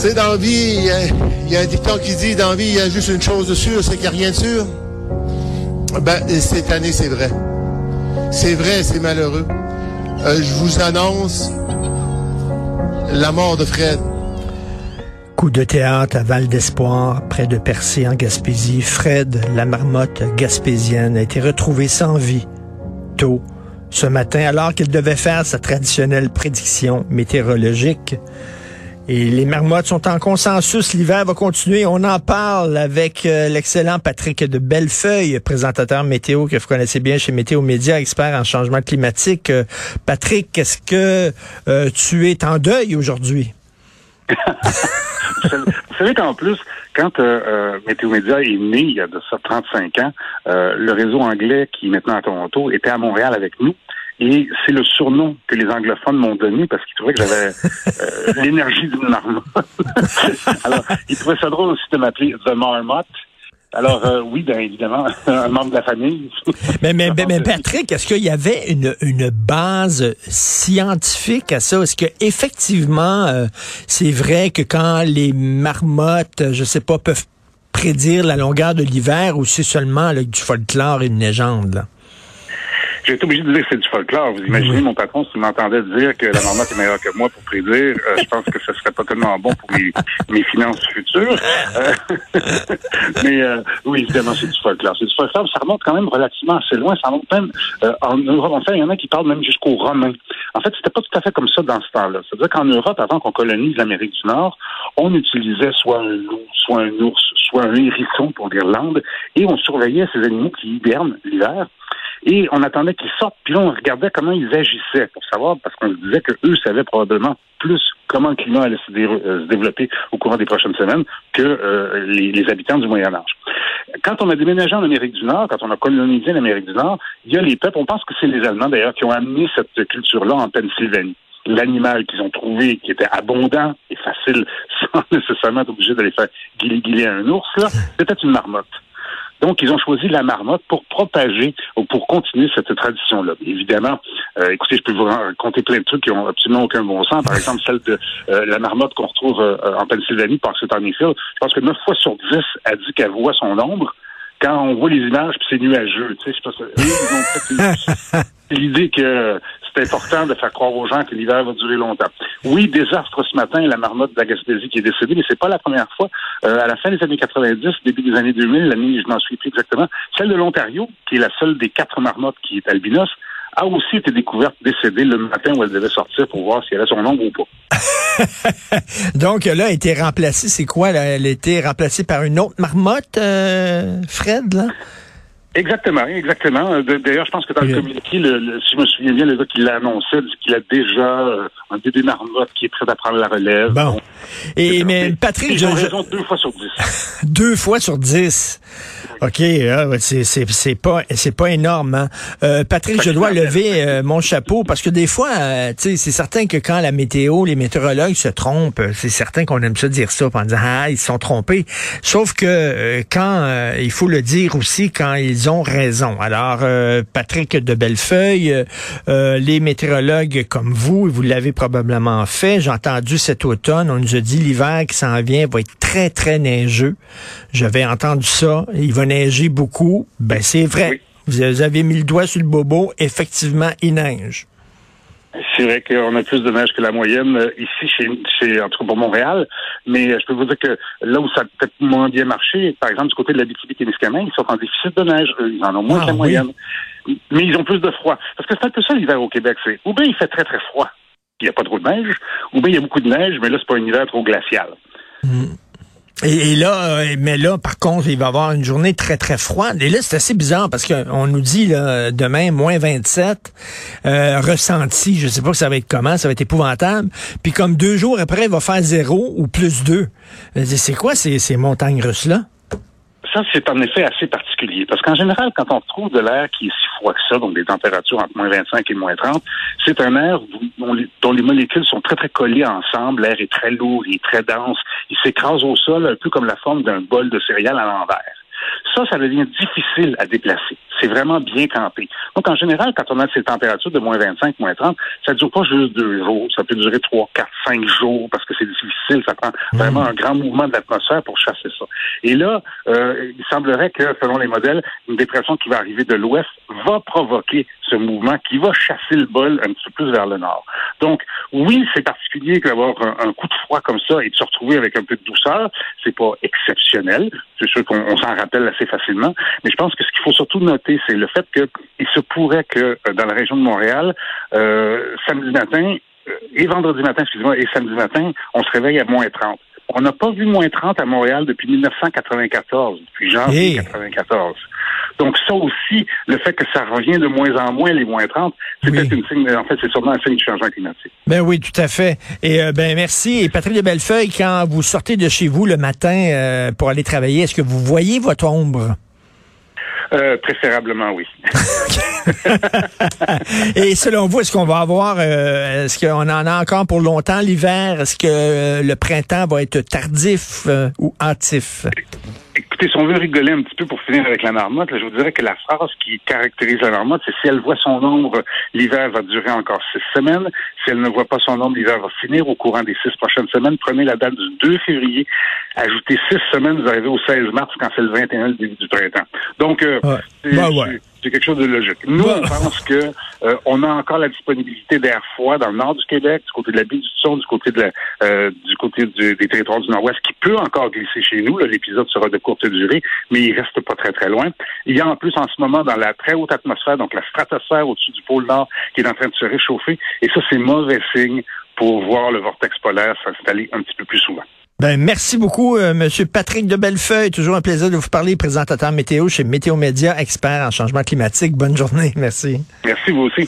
sais, dans vie, il y, a un dicton qui dit, dans vie, il y a juste une chose de sûr, c'est qu'il n'y a rien de sûr. Ben, cette année, c'est vrai. C'est vrai, c'est malheureux. Euh, je vous annonce la mort de Fred. Coup de théâtre à Val d'Espoir, près de Percé en Gaspésie. Fred, la marmotte gaspésienne, a été retrouvé sans vie tôt ce matin alors qu'il devait faire sa traditionnelle prédiction météorologique. Et les marmottes sont en consensus. L'hiver va continuer. On en parle avec euh, l'excellent Patrick de Bellefeuille, présentateur météo que vous connaissez bien chez Météo Média, expert en changement climatique. Euh, Patrick, est-ce que euh, tu es en deuil aujourd'hui? vous savez qu'en plus, quand Météo Média est né il y a de ça 35 ans, le réseau anglais qui est maintenant à Toronto était à Montréal avec nous. Et c'est le surnom que les anglophones m'ont donné parce qu'ils trouvaient que j'avais euh, l'énergie d'une marmotte. Alors, ils trouvaient ça drôle aussi de m'appeler The Marmotte. Alors euh, oui, bien évidemment, un membre de la famille. mais, mais, mais, Patrick, est-ce qu'il y avait une, une base scientifique à ça? Est-ce que effectivement, euh, c'est vrai que quand les marmottes, je sais pas, peuvent prédire la longueur de l'hiver ou c'est seulement du folklore et une légende? Là? J'ai été obligé de dire que c'est du folklore. Vous imaginez mon patron s'il m'entendait dire que la marmotte est meilleure que moi pour prédire, euh, je pense que ce serait pas tellement bon pour mes, finances futures. Euh, mais euh, oui, évidemment, c'est du folklore. C'est du folklore, ça remonte quand même relativement assez loin. Ça remonte même en Europe. En fait, il y en a qui parlent même jusqu'aux Romains. En fait, c'était pas tout à fait comme ça dans ce temps-là. C'est-à-dire qu'en Europe, avant qu'on colonise l'Amérique du Nord, on utilisait soit un loup, soit un ours, soit un hérisson pour l'Irlande, et on surveillait ces animaux qui hibernent l'hiver et on attendait qu'ils sortent, puis là, on regardait comment ils agissaient pour savoir, parce qu'on disait qu'eux savaient probablement plus comment le climat allait se, euh, développer au courant des prochaines semaines que euh, les, habitants du Moyen Âge. Quand on a déménagé en Amérique du Nord, quand on a colonisé l'Amérique du Nord, il y a les peuples, on pense que c'est les Allemands d'ailleurs, qui ont amené cette culture-là en Pennsylvanie l'animal qu'ils ont trouvé qui était abondant et facile sans nécessairement être obligé de les faire guiler un ours, c'était une marmotte. Donc, ils ont choisi la marmotte pour propager ou pour continuer cette tradition-là. Évidemment, euh, écoutez, je peux vous raconter plein de trucs qui ont absolument aucun bon sens. Par exemple, celle de euh, la marmotte qu'on retrouve euh, en Pennsylvanie par ce Hill. Je pense que 9 fois sur 10, elle dit qu'elle voit son ombre quand on voit les images, puis c'est nuageux. Tu sais, l'idée que c'est important de faire croire aux gens que l'hiver va durer longtemps. Oui, désastre ce matin, la marmotte de qui est décédée, mais c'est pas la première fois. Euh, à la fin des années 90, début des années 2000, l'année, je n'en suis plus exactement, celle de l'Ontario, qui est la seule des quatre marmottes qui est albinos, a aussi été découverte décédée le matin où elle devait sortir pour voir si elle a son ombre ou pas. Donc là, elle a été remplacée, c'est quoi? Elle a été remplacée par une autre marmotte, euh, Fred, là? Exactement, exactement. Euh, d'ailleurs, je pense que dans le communiqué, le, si je me souviens bien, le gars qui l'a annoncé qu'il a déjà euh, un bébé marmotte qui est prêt à prendre la relève. Bon. Et mais Patrick, j'ai raison deux fois sur dix. deux fois sur dix. OK, ah, c'est c'est pas c'est pas énorme. Hein? Euh, Patrick, je dois lever euh, mon chapeau parce que des fois, euh, tu sais, c'est certain que quand la météo, les météorologues se trompent, c'est certain qu'on aime ça dire ça en disant ah ils se sont trompés. Sauf que quand il faut le dire aussi quand ils ont raison. Alors Patrick de Bellefeuille, les météorologues comme vous, vous l'avez probablement fait. J'ai entendu cet automne, on nous a dit l'hiver qui s'en vient va être très très neigeux. J'avais entendu ça. Il va neiger beaucoup. Ben, c'est vrai. Vous avez mis le doigt sur le bobo. Effectivement, il neige. C'est vrai qu'on a plus de neige que la moyenne euh, ici, chez, chez en tout cas pour Montréal. Mais euh, je peux vous dire que là où ça a peut-être moins bien marché, par exemple du côté de la BTB-Témiscamingue, ils sont en déficit de neige. Ils en ont moins ah que la moyenne. Mais ils ont plus de froid. Parce que c'est un peu ça l'hiver au Québec. C'est ou bien il fait très très froid, il n'y a pas trop de neige, ou bien il y a beaucoup de neige, mais là c'est pas un hiver trop glacial. Hmm. Et, là, euh, mais là, par contre, il va y avoir une journée très, très froide. Et là, c'est assez bizarre parce qu'on nous dit là, demain, moins 27, euh, ressenti, je sais pas ça va être comment, ça va être épouvantable. Puis comme deux jours après, il va faire zéro ou plus deux. C'est quoi ces montagnes russes-là? Ça, c'est en effet assez particulier. Parce qu'en général, quand on trouve de l'air qui est si froid que ça, donc des températures entre moins 25 et moins 30, c'est un air dont les, molécules sont très, très collées ensemble. L'air est très lourd, il est très dense. Il s'écrase au sol un peu comme la forme d'un bol de céréales à l'envers. Ça, ça devient difficile à déplacer. C'est vraiment bien campé. Donc, en général, quand on a ces températures de moins 25, moins 30, ça ne dure pas juste deux jours. Ça peut durer trois, quatre, cinq jours parce que c'est difficile. Ça prend mmh. vraiment un grand mouvement de l'atmosphère pour chasser ça. Et là, euh, il semblerait que, selon les modèles, une dépression qui va arriver de l'ouest va provoquer ce mouvement qui va chasser le bol un petit peu plus vers le nord. Donc, oui, c'est particulier d'avoir un, coup de froid comme ça et de se retrouver avec un peu de douceur. C'est pas exceptionnel. C'est sûr qu'on s'en rappelle assez facilement. Mais je pense que ce qu'il faut surtout noter, c'est le fait qu'il se pourrait que euh, dans la région de Montréal, euh, samedi matin, euh, et vendredi matin, excusez-moi, et samedi matin, on se réveille à moins 30. On n'a pas vu moins 30 à Montréal depuis 1994, depuis janvier 1994. Donc ça aussi, le fait que ça revient de moins en moins les moins 30, c'est peut-être une signe, en fait, c'est sûrement un signe du changement climatique. Ben oui, tout à fait. Et euh, ben merci. Et Patrick de Bellefeuille, quand vous sortez de chez vous le matin euh, pour aller travailler, est-ce que vous voyez votre ombre? Euh, préférablement, oui. Et selon vous, est-ce qu'on va avoir, euh, est-ce qu'on en a encore pour longtemps l'hiver? Est-ce que euh, le printemps va être tardif ou hâtif? Écoutez, si on veut rigoler un petit peu pour finir avec la marmotte, je vous dirais que la phrase qui caractérise la marmotte, c'est si elle voit son ombre, l'hiver va durer encore six semaines. Si elle ne voit pas son ombre, l'hiver va finir au courant des six prochaines semaines. Prenez la date du 2 février. Ajoutez six semaines, vous arrivez au 16 mars quand c'est le 21, le début du printemps. Donc, euh, c'est quelque chose de logique. Nous, on pense que euh, on a encore la disponibilité d'air froid dans le nord du Québec, du côté de la baie du Son, du côté de la, euh, du côté des territoires du Nord-Ouest, qui peut encore glisser chez nous. L'épisode sera de courte durée, mais il reste pas très très loin. Il y a en plus en ce moment dans la très haute atmosphère, donc la stratosphère au-dessus du pôle Nord, qui est en train de se réchauffer, et ça c'est mauvais signe pour voir le vortex polaire s'installer un petit peu plus souvent. Ben, merci beaucoup, euh, Monsieur Patrick de Bellefeuille. Toujours un plaisir de vous parler, présentateur météo chez Météo Média, expert en changement climatique. Bonne journée. Merci. Merci, vous aussi.